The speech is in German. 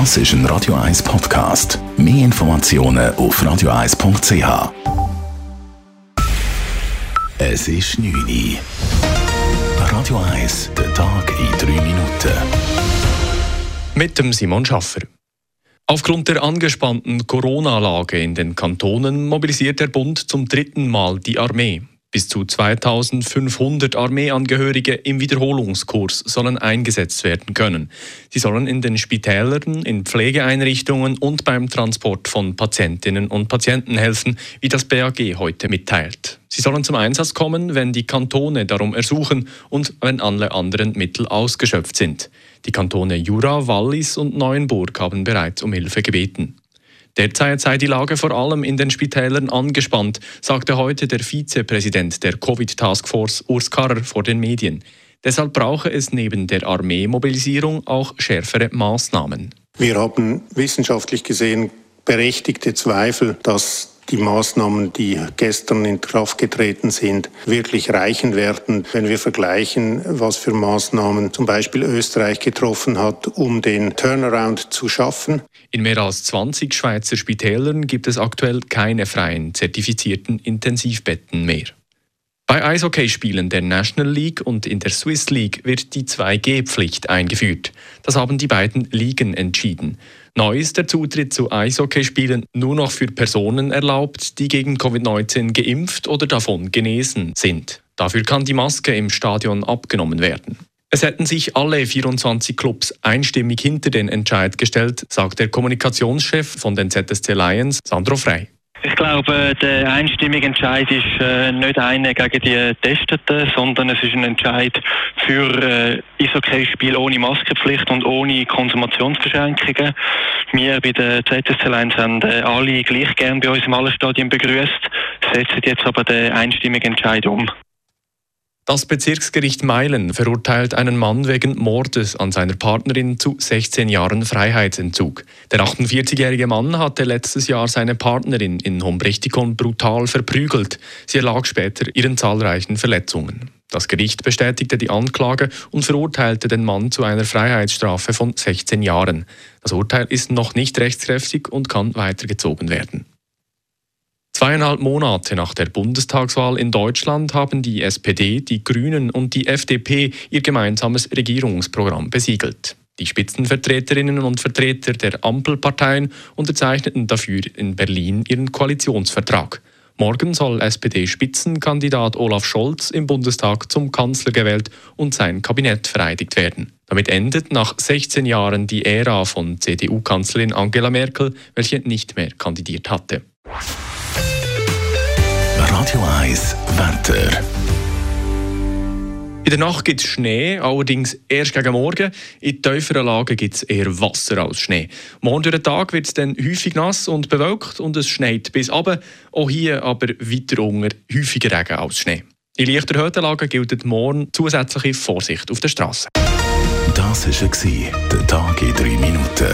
Das ist ein Radio 1 Podcast. Mehr Informationen auf radio1.ch. Es ist 9 Uhr. Radio 1, der Tag in 3 Minuten. Mit dem Simon Schaffer. Aufgrund der angespannten Corona-Lage in den Kantonen mobilisiert der Bund zum dritten Mal die Armee. Bis zu 2500 Armeeangehörige im Wiederholungskurs sollen eingesetzt werden können. Sie sollen in den Spitälern, in Pflegeeinrichtungen und beim Transport von Patientinnen und Patienten helfen, wie das BAG heute mitteilt. Sie sollen zum Einsatz kommen, wenn die Kantone darum ersuchen und wenn alle anderen Mittel ausgeschöpft sind. Die Kantone Jura, Wallis und Neuenburg haben bereits um Hilfe gebeten. Derzeit sei die Lage vor allem in den Spitälern angespannt, sagte heute der Vizepräsident der Covid-Taskforce Urs Karrer vor den Medien. Deshalb brauche es neben der Armeemobilisierung auch schärfere Maßnahmen. Wir haben wissenschaftlich gesehen berechtigte Zweifel, dass die Maßnahmen, die gestern in Kraft getreten sind, wirklich reichen werden, wenn wir vergleichen, was für Maßnahmen zum Beispiel Österreich getroffen hat, um den Turnaround zu schaffen. In mehr als 20 Schweizer Spitälern gibt es aktuell keine freien zertifizierten Intensivbetten mehr. Bei Eishockeyspielen der National League und in der Swiss League wird die 2G-Pflicht eingeführt. Das haben die beiden Ligen entschieden. Neu ist der Zutritt zu Eishockeyspielen nur noch für Personen erlaubt, die gegen Covid-19 geimpft oder davon genesen sind. Dafür kann die Maske im Stadion abgenommen werden. Es hätten sich alle 24 Clubs einstimmig hinter den Entscheid gestellt, sagt der Kommunikationschef von den ZSC Lions, Sandro Frey. Ich glaube, der einstimmige Entscheid ist äh, nicht einer gegen die Testeten, sondern es ist ein Entscheid für äh, Eishockey-Spiel ohne Maskenpflicht und ohne Konsumationsbeschränkungen. Wir bei der ZSC Lions haben äh, alle gleich gern bei uns im Allerstadion begrüßt, setzen jetzt aber den einstimmigen Entscheid um. Das Bezirksgericht Meilen verurteilt einen Mann wegen Mordes an seiner Partnerin zu 16 Jahren Freiheitsentzug. Der 48-jährige Mann hatte letztes Jahr seine Partnerin in Hombrechtikon brutal verprügelt. Sie erlag später ihren zahlreichen Verletzungen. Das Gericht bestätigte die Anklage und verurteilte den Mann zu einer Freiheitsstrafe von 16 Jahren. Das Urteil ist noch nicht rechtskräftig und kann weitergezogen werden. Zweieinhalb Monate nach der Bundestagswahl in Deutschland haben die SPD, die Grünen und die FDP ihr gemeinsames Regierungsprogramm besiegelt. Die Spitzenvertreterinnen und Vertreter der Ampelparteien unterzeichneten dafür in Berlin ihren Koalitionsvertrag. Morgen soll SPD-Spitzenkandidat Olaf Scholz im Bundestag zum Kanzler gewählt und sein Kabinett vereidigt werden. Damit endet nach 16 Jahren die Ära von CDU-Kanzlerin Angela Merkel, welche nicht mehr kandidiert hatte. Radio 1 Wetter. In der Nacht gibt es Schnee, allerdings erst gegen Morgen. In tieferen Lagen gibt es eher Wasser als Schnee. Morgen durch den Tag wird es dann häufig nass und bewölkt und es schneit bis runter. Auch hier aber weiter unter häufiger Regen als Schnee. In leichter Höhenlagen gilt morgen zusätzliche Vorsicht auf der Straße. Das war der Tag in 3 Minuten.